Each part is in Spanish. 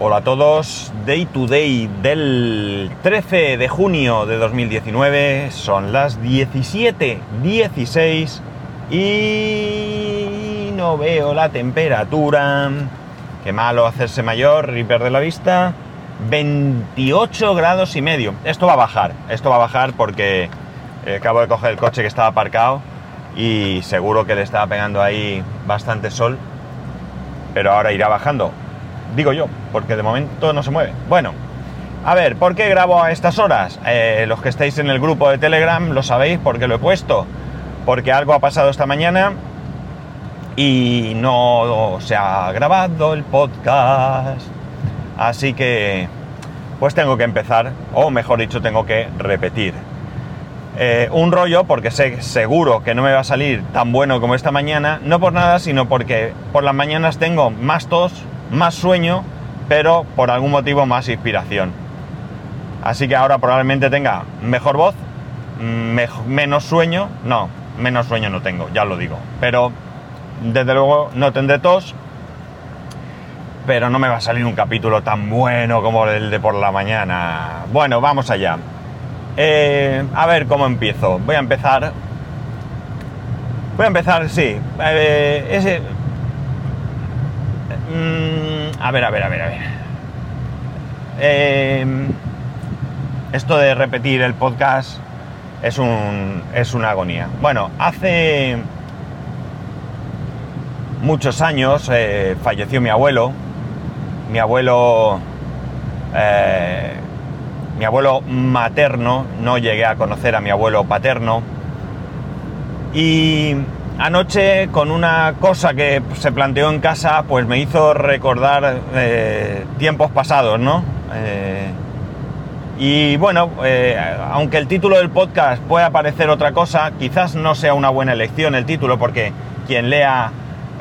Hola a todos, Day to Day del 13 de junio de 2019, son las 17.16 y no veo la temperatura. Qué malo hacerse mayor y perder la vista. 28 grados y medio. Esto va a bajar, esto va a bajar porque eh, acabo de coger el coche que estaba aparcado y seguro que le estaba pegando ahí bastante sol, pero ahora irá bajando. Digo yo, porque de momento no se mueve. Bueno, a ver, ¿por qué grabo a estas horas? Eh, los que estáis en el grupo de Telegram lo sabéis porque lo he puesto. Porque algo ha pasado esta mañana y no se ha grabado el podcast. Así que, pues tengo que empezar, o mejor dicho, tengo que repetir. Eh, un rollo porque sé seguro que no me va a salir tan bueno como esta mañana, no por nada, sino porque por las mañanas tengo más tos, más sueño, pero por algún motivo más inspiración. Así que ahora probablemente tenga mejor voz, menos sueño, no, menos sueño no tengo, ya lo digo, pero desde luego no tendré tos, pero no me va a salir un capítulo tan bueno como el de por la mañana. Bueno, vamos allá. Eh, a ver cómo empiezo. Voy a empezar. Voy a empezar, sí. Eh, ese. Mm, a ver, a ver, a ver, a ver. Eh, esto de repetir el podcast es un. es una agonía. Bueno, hace muchos años falleció mi abuelo. Mi abuelo mi abuelo materno, no llegué a conocer a mi abuelo paterno. Y anoche con una cosa que se planteó en casa, pues me hizo recordar eh, tiempos pasados, ¿no? Eh, y bueno, eh, aunque el título del podcast pueda parecer otra cosa, quizás no sea una buena elección el título, porque quien lea,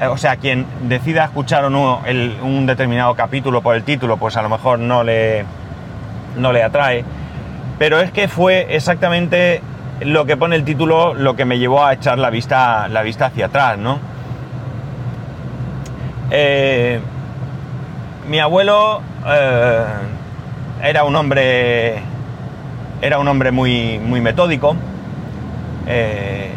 o sea, quien decida escuchar o no un determinado capítulo por el título, pues a lo mejor no le, no le atrae. Pero es que fue exactamente lo que pone el título lo que me llevó a echar la vista, la vista hacia atrás, ¿no? Eh, mi abuelo eh, era un hombre era un hombre muy, muy metódico. Eh,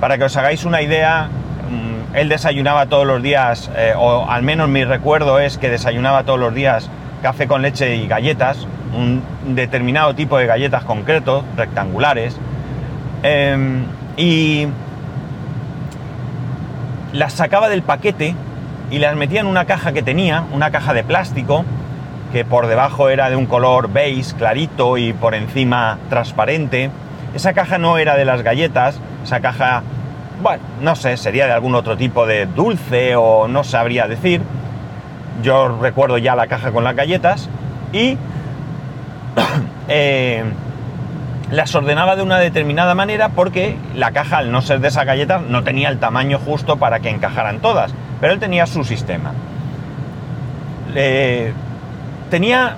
para que os hagáis una idea, mm, él desayunaba todos los días, o al menos mi recuerdo es que desayunaba todos los días café con leche y galletas, un determinado tipo de galletas concretos, rectangulares, em, y las sacaba del paquete y las metía en una caja que tenía, una caja de plástico, que por debajo era de un color beige clarito y por encima transparente. Esa caja no era de las galletas, esa caja, bueno, no sé, sería de algún otro tipo de dulce o no sabría decir. Yo recuerdo ya la caja con las galletas y eh, las ordenaba de una determinada manera porque la caja, al no ser de esa galleta, no tenía el tamaño justo para que encajaran todas, pero él tenía su sistema. tenía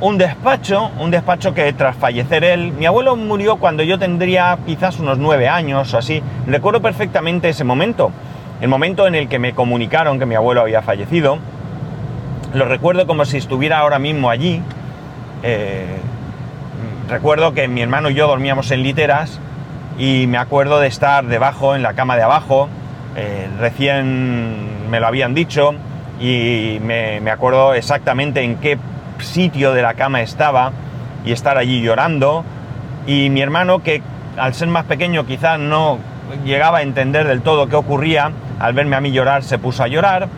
un despacho, un despacho que tras fallecer él, mi abuelo murió cuando yo tendría quizás unos nueve años o así, recuerdo perfectamente ese momento, el momento en el que me comunicaron que mi abuelo había fallecido, lo recuerdo como si estuviera ahora mismo allí, eh, recuerdo que mi hermano y yo dormíamos en literas y me acuerdo de estar debajo, en la cama de abajo, eh, recién me lo habían dicho y me, me, acuerdo exactamente en qué sitio de la cama estaba y estar allí llorando y mi hermano que al ser más pequeño quizás no llegaba a entender del todo qué ocurría, al verme a mí llorar se puso a llorar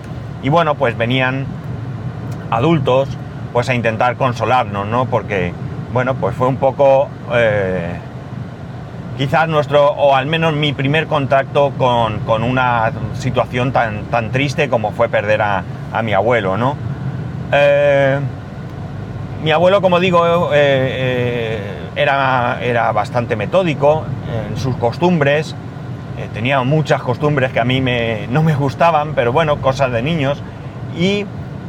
y bueno pues venían adultos pues a intentar consolarnos, ¿no? Porque, bueno, pues fue un poco, eh, quizás nuestro, o al menos mi primer contacto con, una situación tan, tan triste como fue perder a, mi abuelo, ¿no? Eh, mi abuelo, como digo, eh, era, era bastante metódico en sus costumbres, tenía muchas costumbres que a mí me, no me gustaban, pero bueno, cosas de niños, y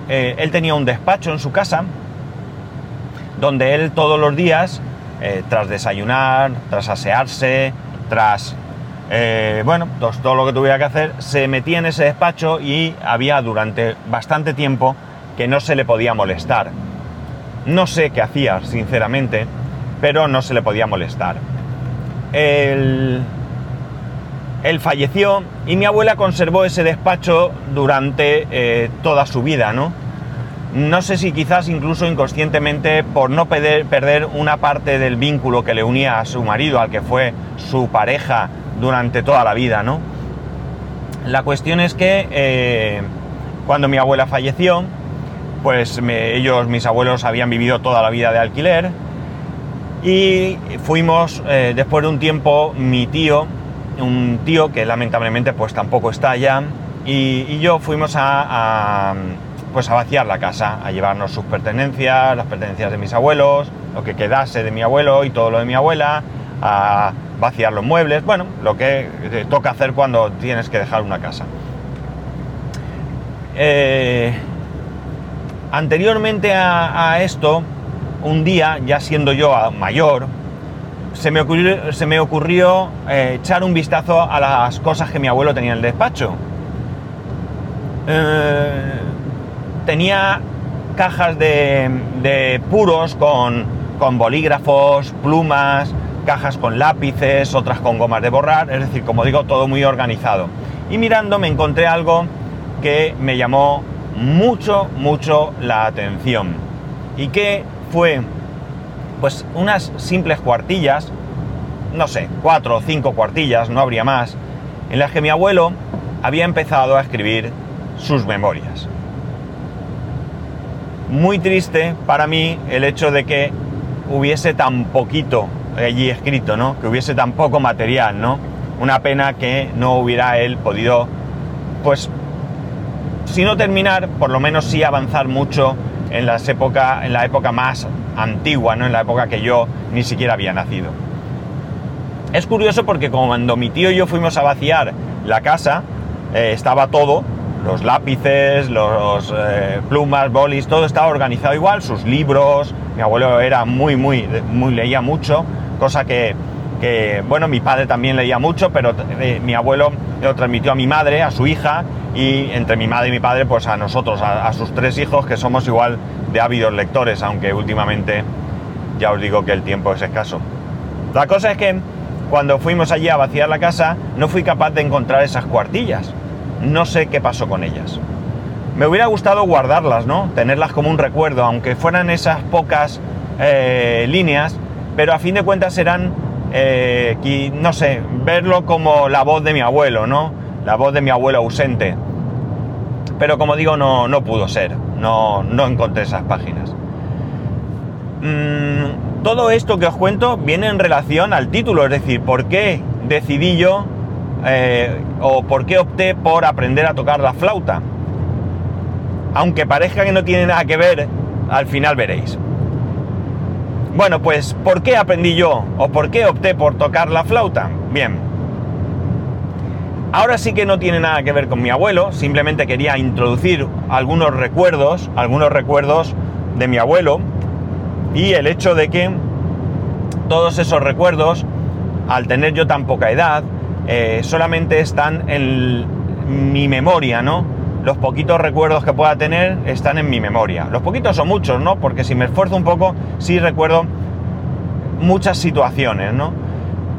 él tenía un despacho en su casa donde él todos los días, eh, tras desayunar, tras asearse, tras, eh, bueno, todo lo que tuviera que hacer, se metía en ese despacho y había durante bastante tiempo que no se le podía molestar. No sé qué hacía, sinceramente, pero no se le podía molestar. Él, él falleció y mi abuela conservó ese despacho durante eh, toda su vida, ¿no? No sé si quizás incluso inconscientemente por no perder, una parte del vínculo que le unía a su marido, al que fue su pareja durante toda la vida, ¿no? La cuestión es que eh, cuando mi abuela falleció, pues ellos, mis abuelos, habían vivido toda la vida de alquiler y fuimos, eh, después de un tiempo, mi tío, un tío que lamentablemente pues tampoco está ya, y, yo fuimos a pues a vaciar la casa, a llevarnos sus pertenencias, las pertenencias de mis abuelos, lo que quedase de mi abuelo y todo lo de mi abuela, a vaciar los muebles, bueno, lo que toca hacer cuando tienes que dejar una casa. Eh, anteriormente a, esto, un día, ya siendo yo mayor, se me ocurrió, se me ocurrió eh, echar un vistazo a las cosas que mi abuelo tenía en el despacho. Eh, tenía cajas de, puros con, con, bolígrafos, plumas, cajas con lápices, otras con gomas de borrar, es decir, como digo, todo muy organizado. Y mirando me encontré algo que me llamó mucho, mucho la atención. Y que fue, pues, unas simples cuartillas, no sé, cuatro o cinco cuartillas, no habría más, en las que mi abuelo había empezado a escribir sus memorias muy triste para mí el hecho de que hubiese tan poquito allí escrito, ¿no? Que hubiese tan poco material, ¿no? Una pena que no hubiera él podido, pues, si no terminar, por lo menos sí avanzar mucho en, las época, en la época más antigua, ¿no? En la época que yo ni siquiera había nacido. Es curioso porque cuando mi tío y yo fuimos a vaciar la casa, eh, estaba todo, los lápices, los eh, plumas, bolis, todo estaba organizado igual, sus libros, mi abuelo era muy, muy, muy, leía mucho, cosa que, bueno, mi padre también leía mucho, pero eh, mi abuelo lo transmitió a mi madre, a su hija, y entre mi madre y mi padre, pues a nosotros, a, a sus tres hijos, que somos igual de ávidos lectores, aunque últimamente ya os digo que el tiempo es escaso. La cosa es que cuando fuimos allí a vaciar la casa, no fui capaz de encontrar esas cuartillas no sé qué pasó con ellas. Me hubiera gustado guardarlas, ¿no? Tenerlas como un recuerdo, aunque fueran esas pocas eh, líneas, pero a fin de cuentas serán, eh, no sé, verlo como la voz de mi abuelo, ¿no? La voz de mi abuelo ausente. Pero como digo, no, no pudo ser, no, no encontré esas páginas. Mm, todo esto que os cuento viene en relación al título, es decir, ¿por qué decidí yo eh, o por qué opté por aprender a tocar la flauta. Aunque parezca que no tiene nada que ver, al final veréis. Bueno, pues ¿por qué aprendí yo o por qué opté por tocar la flauta? Bien. Ahora sí que no tiene nada que ver con mi abuelo, simplemente quería introducir algunos recuerdos, algunos recuerdos de mi abuelo y el hecho de que todos esos recuerdos, al tener yo tan poca edad, eh, solamente están en mi memoria, ¿no? Los poquitos recuerdos que pueda tener están en mi memoria. Los poquitos o muchos, ¿no? Porque si me esfuerzo un poco, sí recuerdo muchas situaciones, ¿no?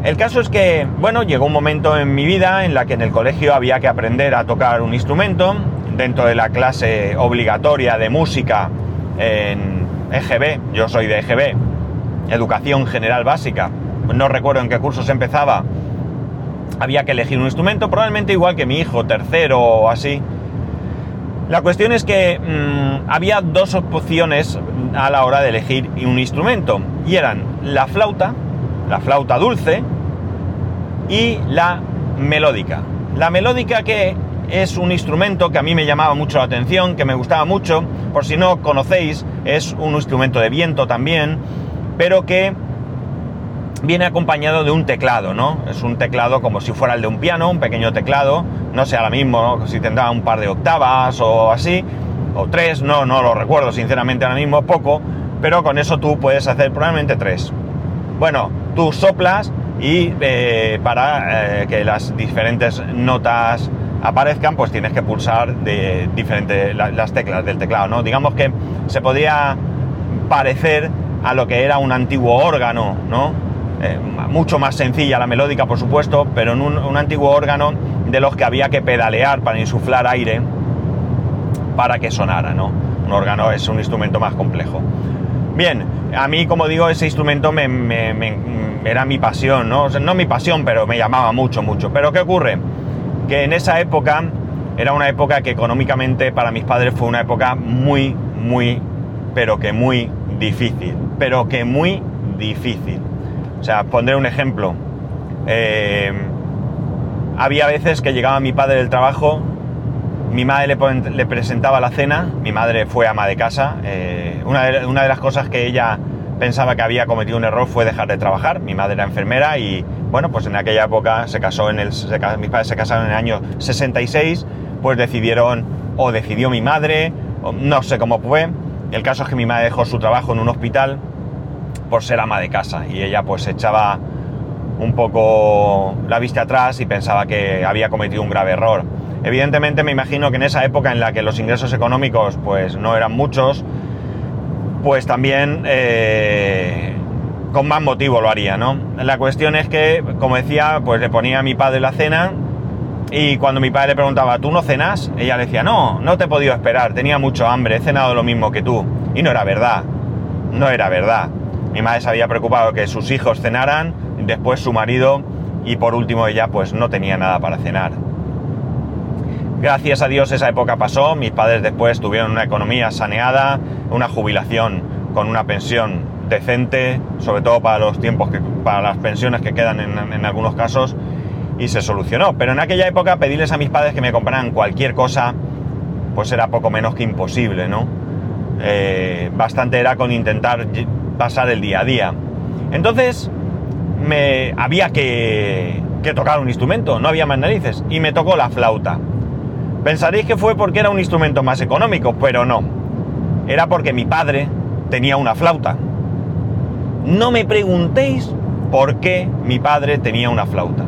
El caso es que, bueno, llegó un momento en mi vida en la que en el colegio había que aprender a tocar un instrumento dentro de la clase obligatoria de música en EGB, yo soy de EGB, Educación General Básica, no recuerdo en qué cursos empezaba, había que elegir un instrumento, probablemente igual que mi hijo, tercero o así. La cuestión es que mm, había dos opciones a la hora de elegir un instrumento, y eran la flauta, la flauta dulce, y la melódica. La melódica que es un instrumento que a mí me llamaba mucho la atención, que me gustaba mucho, por si no conocéis, es un instrumento de viento también, pero que viene acompañado de un teclado, ¿no? Es un teclado como si fuera el de un piano, un pequeño teclado, no sé ahora mismo si tendrá un par de octavas o así, o tres, no, no lo recuerdo sinceramente ahora mismo, poco, pero con eso tú puedes hacer probablemente tres. Bueno, tú soplas y eh, para eh, que las diferentes notas aparezcan, pues tienes que pulsar de diferentes las teclas del teclado, ¿no? Digamos que se podría parecer a lo que era un antiguo órgano, ¿no? Eh, mucho más sencilla la melódica, por supuesto, pero en un, antiguo órgano de los que había que pedalear para insuflar aire para que sonara, ¿no? Un órgano es un instrumento más complejo. Bien, a mí, como digo, ese instrumento me, era mi pasión, ¿no? no mi pasión, pero me llamaba mucho, mucho. Pero ¿qué ocurre? Que en esa época era una época que económicamente para mis padres fue una época muy, muy, pero que muy difícil. Pero que muy difícil. O sea, pondré un ejemplo. Eh, había veces que llegaba mi padre del trabajo, mi madre le, presentaba la cena, mi madre fue ama de casa. Eh, una, de, las cosas que ella pensaba que había cometido un error fue dejar de trabajar. Mi madre era enfermera y, bueno, pues en aquella época se casó en el. mis padres se casaron en el año 66, pues decidieron, o decidió mi madre, no sé cómo fue. El caso es que mi madre dejó su trabajo en un hospital por ser ama de casa y ella pues echaba un poco la vista atrás y pensaba que había cometido un grave error. Evidentemente me imagino que en esa época en la que los ingresos económicos pues no eran muchos, pues también eh, con más motivo lo haría, ¿no? La cuestión es que, como decía, pues le ponía a mi padre la cena y cuando mi padre le preguntaba, ¿tú no cenas? Ella le decía, no, no te he podido esperar, tenía mucho hambre, he cenado lo mismo que tú. Y no era verdad, no era verdad. Mi madre se había preocupado que sus hijos cenaran, después su marido y por último ella pues no tenía nada para cenar. Gracias a Dios esa época pasó, mis padres después tuvieron una economía saneada, una jubilación con una pensión decente, sobre todo para los tiempos que, para las pensiones que quedan en, algunos casos, y se solucionó. Pero en aquella época pedirles a mis padres que me compraran cualquier cosa, pues era poco menos que imposible, ¿no? Eh, bastante era con intentar pasar el día a día. Entonces, me había que, que tocar un instrumento, no había más narices, y me tocó la flauta. Pensaréis que fue porque era un instrumento más económico, pero no. Era porque mi padre tenía una flauta. No me preguntéis por qué mi padre tenía una flauta.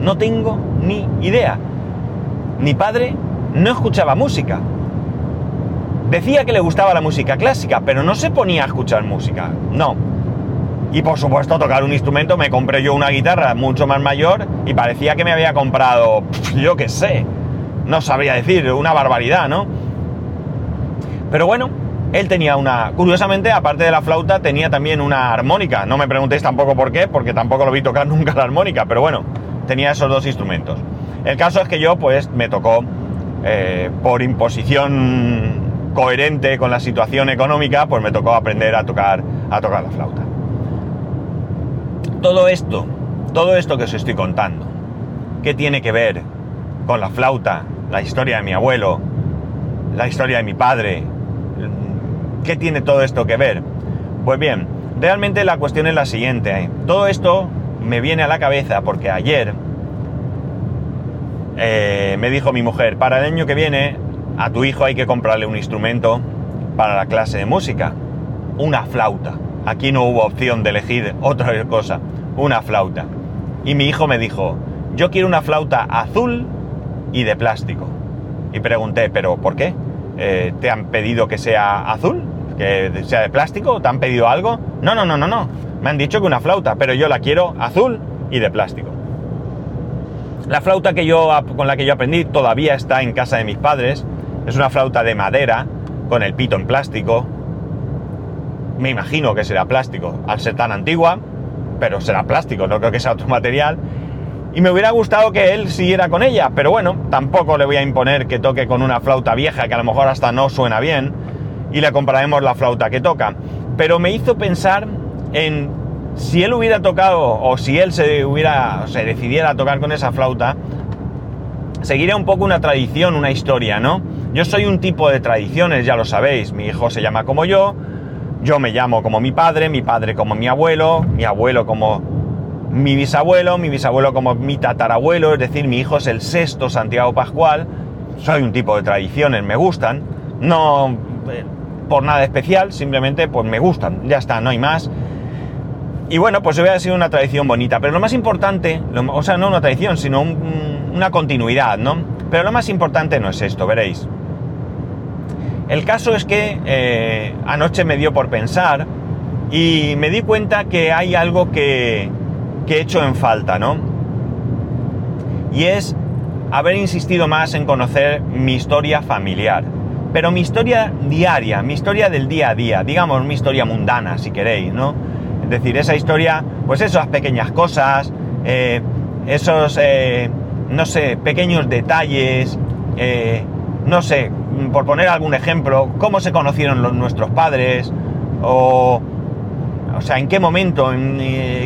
No tengo ni idea. Mi padre no escuchaba música. Decía que le gustaba la música clásica, pero no se ponía a escuchar música. No. Y por supuesto, tocar un instrumento, me compré yo una guitarra mucho más mayor y parecía que me había comprado, yo qué sé, no sabría decir, una barbaridad, ¿no? Pero bueno, él tenía una, curiosamente, aparte de la flauta, tenía también una armónica. No me preguntéis tampoco por qué, porque tampoco lo vi tocar nunca la armónica, pero bueno, tenía esos dos instrumentos. El caso es que yo, pues, me tocó eh, por imposición coherente con la situación económica, pues me tocó aprender a tocar, a tocar la flauta. Todo esto, todo esto que os estoy contando, ¿qué tiene que ver con la flauta, la historia de mi abuelo, la historia de mi padre? ¿Qué tiene todo esto que ver? Pues bien, realmente la cuestión es la siguiente. Todo esto me viene a la cabeza porque ayer eh, me dijo mi mujer, para el año que viene a tu hijo hay que comprarle un instrumento para la clase de música. Una flauta. Aquí no hubo opción de elegir otra cosa. Una flauta. Y mi hijo me dijo, yo quiero una flauta azul y de plástico. Y pregunté, ¿pero por qué? Eh, ¿Te han pedido que sea azul? ¿Que sea de plástico? ¿Te han pedido algo? No, no, no, no, no. Me han dicho que una flauta, pero yo la quiero azul y de plástico. La flauta que yo, con la que yo aprendí todavía está en casa de mis padres es una flauta de madera con el pito en plástico. Me imagino que será plástico, al ser tan antigua, pero será plástico, no creo que sea otro material. Y me hubiera gustado que él siguiera con ella, pero bueno, tampoco le voy a imponer que toque con una flauta vieja que a lo mejor hasta no suena bien y le compraremos la flauta que toca. Pero me hizo pensar en si él hubiera tocado o si él se hubiera se decidiera a tocar con esa flauta, seguiría un poco una tradición, una historia, ¿no? Yo soy un tipo de tradiciones, ya lo sabéis. Mi hijo se llama como yo, yo me llamo como mi padre, mi padre como mi abuelo, mi abuelo como mi bisabuelo, mi bisabuelo como mi tatarabuelo, es decir, mi hijo es el sexto Santiago Pascual. Soy un tipo de tradiciones, me gustan. No eh, por nada especial, simplemente pues me gustan, ya está, no hay más. Y bueno, pues hubiera sido una tradición bonita. Pero lo más importante, o sea, no una tradición, sino un una continuidad, ¿no? Pero lo más importante no es esto, veréis. El caso es que eh, anoche me dio por pensar y me di cuenta que hay algo que, que he hecho en falta, ¿no? Y es haber insistido más en conocer mi historia familiar. Pero mi historia diaria, mi historia del día a día, digamos mi historia mundana, si queréis, ¿no? Es decir, esa historia, pues esas pequeñas cosas, eh, esos, eh, no sé, pequeños detalles, no sé, por poner algún ejemplo, cómo se conocieron nuestros padres, o, o sea, en qué momento,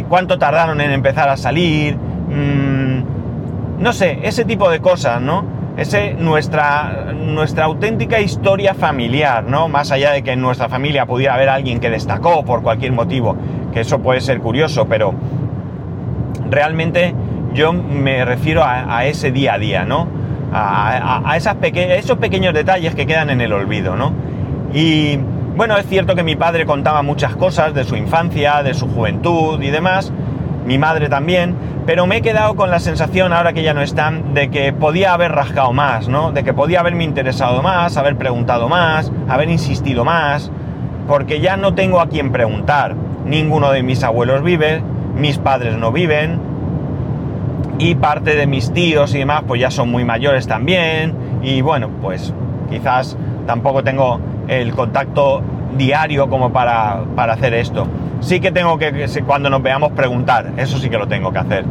cuánto tardaron en empezar a salir, mm, no sé, ese tipo de cosas, ¿no? Ese, nuestra, nuestra auténtica historia familiar, ¿no? Más allá de que en nuestra familia pudiera haber alguien que destacó por cualquier motivo, que eso puede ser curioso, pero realmente yo me refiero a, ese día a día, ¿no? A, esos pequeños detalles que quedan en el olvido, ¿no? Y bueno, es cierto que mi padre contaba muchas cosas de su infancia, de su juventud y demás, mi madre también, pero me he quedado con la sensación, ahora que ya no están, de que podía haber rascado más, ¿no? De que podía haberme interesado más, haber preguntado más, haber insistido más, porque ya no tengo a quien preguntar. Ninguno de mis abuelos vive, mis padres no viven, y parte de mis tíos y demás pues ya son muy mayores también y bueno pues quizás tampoco tengo el contacto diario como para, para hacer esto. Sí que tengo que, cuando nos veamos, preguntar, eso sí que lo tengo que hacer.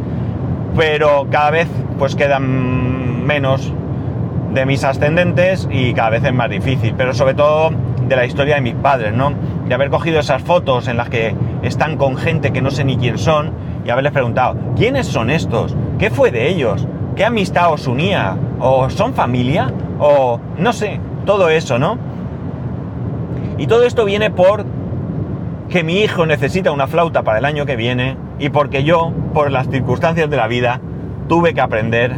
Pero cada vez pues quedan menos de mis ascendentes y cada vez es más difícil, pero sobre todo de la historia de mis padres, ¿no? De haber cogido esas fotos en las que están con gente que no sé ni quién son y haberles preguntado, ¿quiénes son estos? ¿Qué fue de ellos? ¿Qué amistad os unía? ¿O son familia? ¿O no sé? Todo eso, ¿no? Y todo esto viene por que mi hijo necesita una flauta para el año que viene y porque yo, por las circunstancias de la vida, tuve que aprender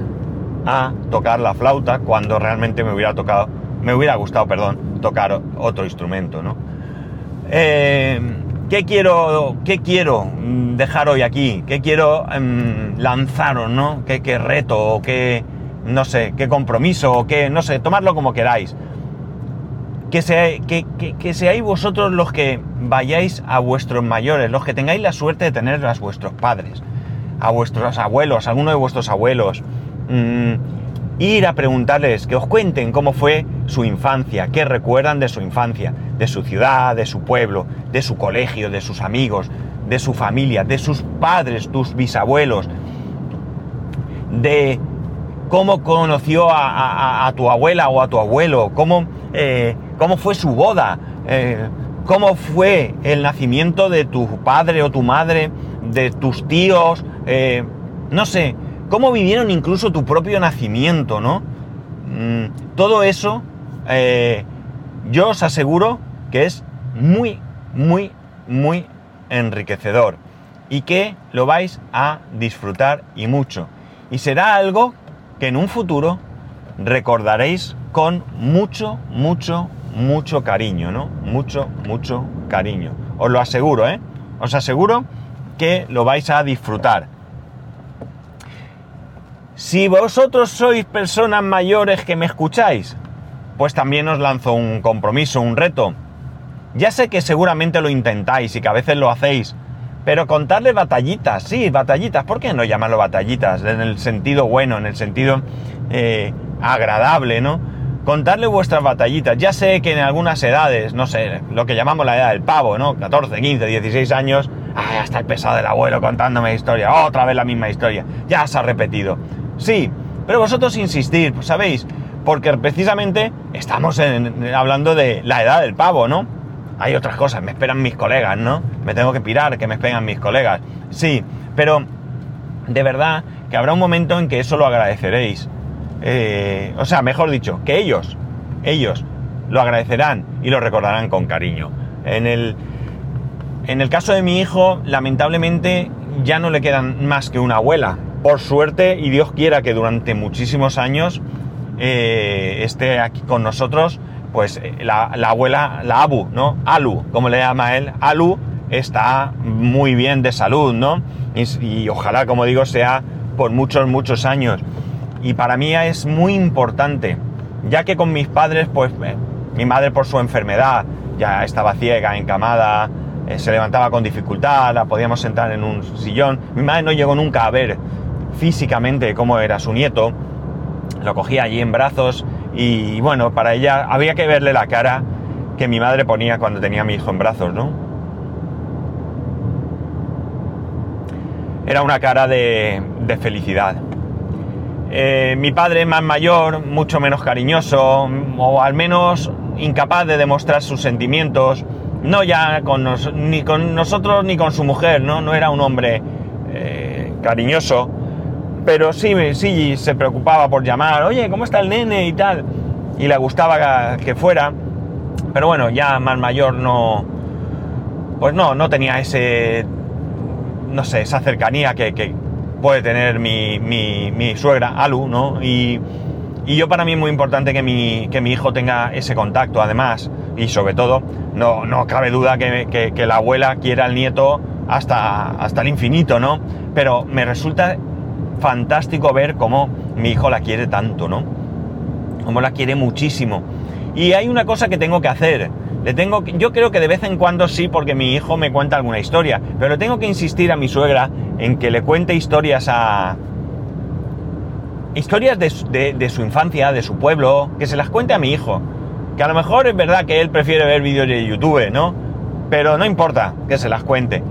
a tocar la flauta cuando realmente me hubiera tocado, me hubiera gustado, perdón, tocar otro instrumento, ¿no? Eh, ¿Qué quiero, qué quiero dejar hoy aquí? ¿Qué quiero em, lanzaros, no? ¿Qué, ¿Qué, reto? ¿Qué, no sé, qué compromiso? ¿Qué, no sé, tomadlo como queráis? Que, que, que, seáis vosotros los que vayáis a vuestros mayores, los que tengáis la suerte de tener a vuestros padres, a vuestros abuelos, a alguno de vuestros abuelos. Mm, ir a preguntarles, que os cuenten cómo fue su infancia, qué recuerdan de su infancia, de su ciudad, de su pueblo, de su colegio, de sus amigos, de su familia, de sus padres, tus bisabuelos, de cómo conoció a, tu abuela o a tu abuelo, cómo, eh, cómo fue su boda, eh, cómo fue el nacimiento de tu padre o tu madre, de tus tíos, eh, no sé, cómo vivieron incluso tu propio nacimiento, ¿no? Mm, todo eso, eh, yo os aseguro que es muy, muy, muy enriquecedor y que lo vais a disfrutar y mucho. Y será algo que en un futuro recordaréis con mucho, mucho, mucho cariño, ¿no? Mucho, mucho cariño. Os lo aseguro, ¿eh? Os aseguro que lo vais a disfrutar. Si vosotros sois personas mayores que me escucháis, pues también os lanzo un compromiso, un reto. Ya sé que seguramente lo intentáis y que a veces lo hacéis, pero contarle batallitas, sí, batallitas, ¿por qué no llamarlo batallitas? En el sentido bueno, en el sentido eh, agradable, ¿no? Contarle vuestras batallitas. Ya sé que en algunas edades, no sé, lo que llamamos la edad del pavo, ¿no? 14, 15, 16 años, ah, hasta el pesado del abuelo contándome historia, otra vez la misma historia, ya se ha repetido. Sí, pero vosotros insistir, pues, ¿sabéis? Porque precisamente estamos hablando de la edad del pavo, ¿no? Hay otras cosas, me esperan mis colegas, ¿no? Me tengo que pirar, que me esperan mis colegas. Sí, pero de verdad que habrá un momento en que eso lo agradeceréis. Eh, o sea, mejor dicho, que ellos, ellos lo agradecerán y lo recordarán con cariño. En el, en el caso de mi hijo, lamentablemente ya no le quedan más que una abuela, por suerte y Dios quiera que durante muchísimos años eh, esté aquí con nosotros, pues eh, la, abuela, la Abu, ¿no? Alu, como le llama él, Alu está muy bien de salud, ¿no? Y, ojalá, como digo, sea por muchos, muchos años. y para mí es muy importante, ya que con mis padres, pues eh, mi madre por su enfermedad ya estaba ciega, encamada, eh, se levantaba con dificultad, la podíamos sentar en un sillón. Mi madre no llegó nunca a ver físicamente cómo era su nieto, lo cogía allí en brazos y bueno, para ella había que verle la cara que mi madre ponía cuando tenía a mi hijo en brazos, ¿no? Era una cara de, felicidad. Eh, mi padre más mayor, mucho menos cariñoso, o al menos incapaz de demostrar sus sentimientos, no ya con ni con nosotros ni con su mujer, ¿no? No era un hombre eh, cariñoso, pero sí, sí se preocupaba por llamar, oye, ¿cómo está el nene y tal? Y le gustaba que fuera, pero bueno, ya más mayor no, pues no, no tenía ese, no sé, esa cercanía que, puede tener mi, mi, suegra, Alu, ¿no? Y, yo para mí es muy importante que mi, que mi hijo tenga ese contacto, además, y sobre todo, no, no cabe duda que, que, la abuela quiera al nieto hasta, hasta el infinito, ¿no? Pero me resulta fantástico ver cómo mi hijo la quiere tanto, ¿no? Cómo la quiere muchísimo. Y hay una cosa que tengo que hacer. Le tengo yo creo que de vez en cuando sí, porque mi hijo me cuenta alguna historia. Pero tengo que insistir a mi suegra en que le cuente historias a. Historias de, de su infancia, de su pueblo, que se las cuente a mi hijo. Que a lo mejor es verdad que él prefiere ver vídeos de YouTube, ¿no? Pero no importa que se las cuente.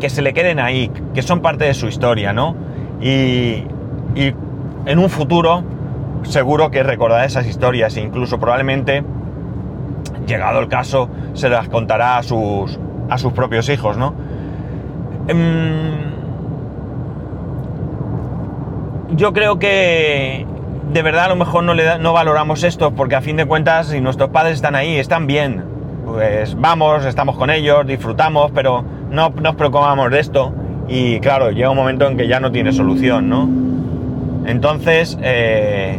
Que se le queden ahí, que son parte de su historia, ¿no? Y, en un futuro seguro que recordará esas historias e incluso probablemente, llegado el caso, se las contará a sus, a sus propios hijos, ¿no? Em, yo creo que de verdad a lo mejor no, le no valoramos esto porque a fin de cuentas si nuestros padres están ahí, están bien, pues vamos, estamos con ellos, disfrutamos, pero no nos preocupamos de esto. Y claro, llega un momento en que ya no tiene solución, ¿no? Entonces, eh,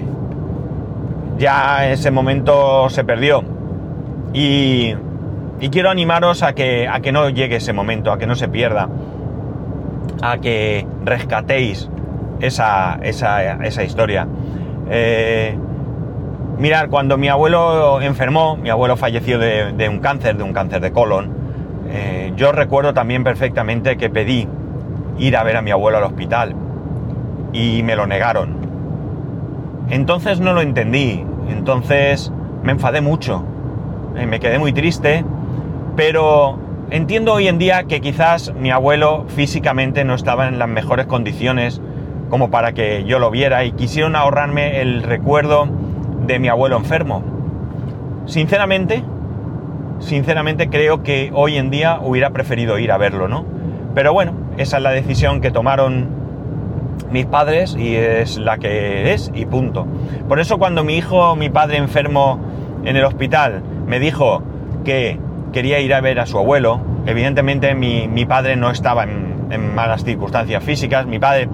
ya ese momento se perdió. Y, quiero animaros a que, a que no llegue ese momento, a que no se pierda, a que rescatéis esa, esa, historia. Eh, mirar, cuando mi abuelo enfermó, mi abuelo falleció de, un cáncer, de un cáncer de colon, eh, yo recuerdo también perfectamente que pedí ir a ver a mi abuelo al hospital y me lo negaron. Entonces no lo entendí, entonces me enfadé mucho, eh, me quedé muy triste, pero entiendo hoy en día que quizás mi abuelo físicamente no estaba en las mejores condiciones como para que yo lo viera y quisieron ahorrarme el recuerdo de mi abuelo enfermo. Sinceramente, sinceramente creo que hoy en día hubiera preferido ir a verlo, ¿no? Pero bueno, esa es la decisión que tomaron mis padres y es la que es y punto. Por eso cuando mi hijo, mi padre enfermo en el hospital, me dijo que quería ir a ver a su abuelo, evidentemente mi, padre no estaba en, malas circunstancias físicas, mi padre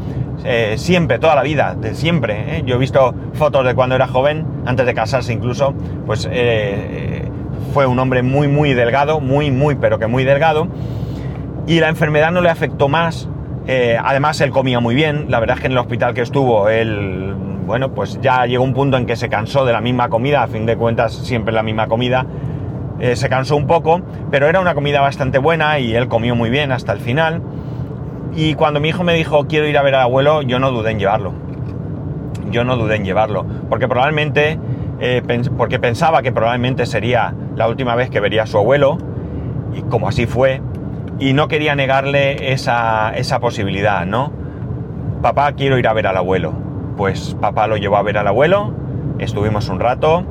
eh, siempre, toda la vida, de siempre, ¿eh? yo he visto fotos de cuando era joven, antes de casarse incluso, pues eh, fue un hombre muy, muy delgado, muy, muy, pero que muy delgado, y la enfermedad no le afectó más. Eh, además, él comía muy bien. La verdad es que en el hospital que estuvo, él, bueno, pues ya llegó un punto en que se cansó de la misma comida, a fin de cuentas, siempre la misma comida. Eh, se cansó un poco, pero era una comida bastante buena y él comió muy bien hasta el final. Y cuando mi hijo me dijo quiero ir a ver al abuelo, yo no dudé en llevarlo. Yo no dudé en llevarlo, porque probablemente, eh, porque pensaba que probablemente sería la última vez que vería a su abuelo, y como así fue, y no quería negarle esa, posibilidad, ¿no? Papá, quiero ir a ver al abuelo. Pues papá lo llevó a ver al abuelo, estuvimos un rato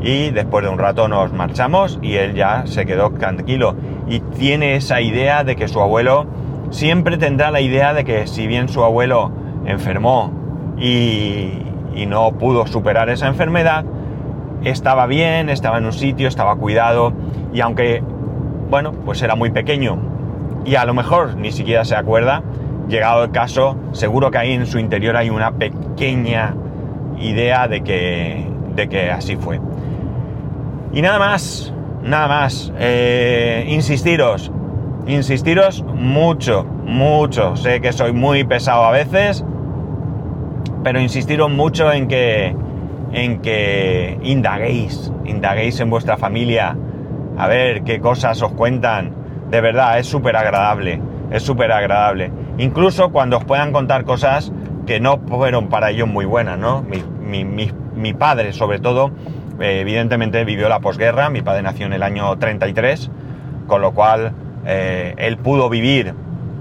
y después de un rato nos marchamos y él ya se quedó tranquilo. Y tiene esa idea de que su abuelo siempre tendrá la idea de que si bien su abuelo enfermó y, y no pudo superar esa enfermedad, estaba bien, estaba en un sitio, estaba cuidado y aunque, bueno, pues era muy pequeño y a lo mejor ni siquiera se acuerda, llegado el caso, seguro que ahí en su interior hay una pequeña idea de que, de que así fue. Y nada más, nada más, eh, insistiros, insistiros mucho, mucho, sé que soy muy pesado a veces, pero insistiros mucho en que, en que indaguéis, indaguéis en vuestra familia, a ver qué cosas os cuentan. De verdad, es súper agradable, es súper agradable. Incluso cuando os puedan contar cosas que no fueron para ellos muy buenas, ¿no? Mi, padre, sobre todo, eh, evidentemente vivió la posguerra, mi padre nació en el año 33, con lo cual eh, él pudo vivir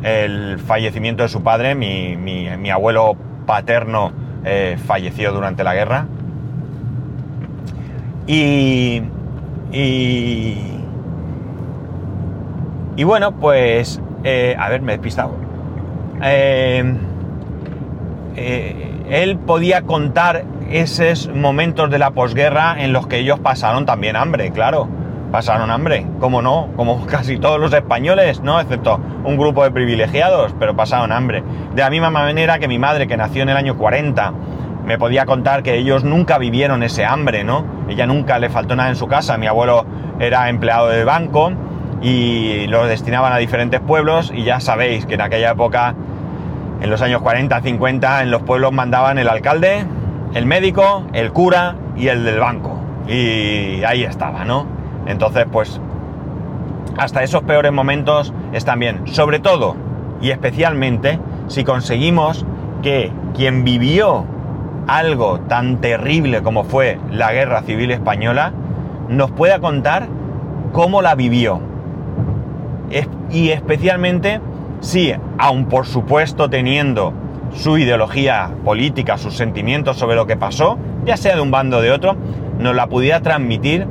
el fallecimiento de su padre, mi, abuelo paterno eh, falleció durante la guerra. Y, y, y bueno, pues, a ver, me he despistado. Eh, él podía contar esos momentos de la posguerra en los que ellos pasaron también hambre, claro. Pasaron hambre, como no, como casi todos los españoles, ¿no? Excepto un grupo de privilegiados, pero pasaron hambre. De la misma manera que mi madre, que nació en el año 40, me podía contar que ellos nunca vivieron ese hambre, ¿no? Ella nunca le faltó nada en su casa. Mi abuelo era empleado de banco y lo destinaban a diferentes pueblos y ya sabéis que en aquella época en los años 40, 50, en los pueblos mandaban el alcalde, el médico, el cura y el del banco. Y ahí estaba, ¿no? Entonces, pues, hasta esos peores momentos están bien. Sobre todo y especialmente si conseguimos que quien vivió algo tan terrible como fue la guerra civil española, nos pueda contar cómo la vivió. Y especialmente Sí, aun por supuesto teniendo su ideología política, sus sentimientos sobre lo que pasó, ya sea de un bando o de otro, nos la pudiera transmitir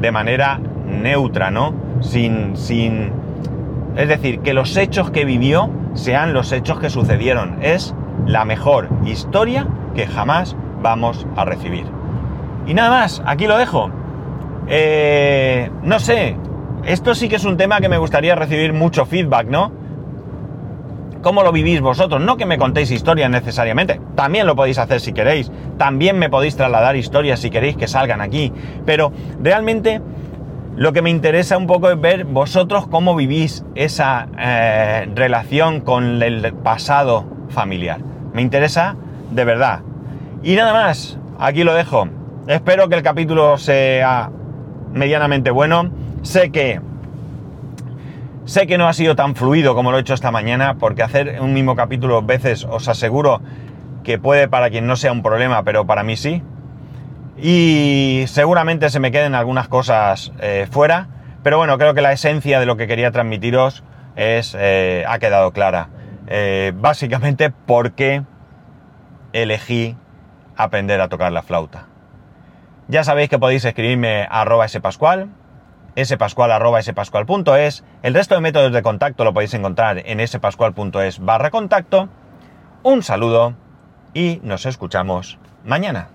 de manera neutra, ¿no? Sin, sin... Es decir, que los hechos que vivió sean los hechos que sucedieron. Es la mejor historia que jamás vamos a recibir. Y nada más, aquí lo dejo. Eh, no sé, esto sí que es un tema que me gustaría recibir mucho feedback, ¿no? cómo lo vivís vosotros. No que me contéis historias necesariamente, también lo podéis hacer si queréis, también me podéis trasladar historias si queréis que salgan aquí, pero realmente lo que me interesa un poco es ver vosotros cómo vivís esa eh, relación con el pasado familiar. Me interesa de verdad. Y nada más, aquí lo dejo. Espero que el capítulo sea medianamente bueno. Sé que Sé que no ha sido tan fluido como lo he hecho esta mañana, porque hacer un mismo capítulo veces os aseguro que puede para quien no sea un problema, pero para mí sí. Y seguramente se me queden algunas cosas eh, fuera, pero bueno, creo que la esencia de lo que quería transmitiros es, eh, ha quedado clara. Eh, básicamente porque elegí aprender a tocar la flauta. Ya sabéis que podéis escribirme a arroba spascual.es. El resto de métodos de contacto lo podéis encontrar en spascual.es barra contacto. Un saludo y nos escuchamos mañana.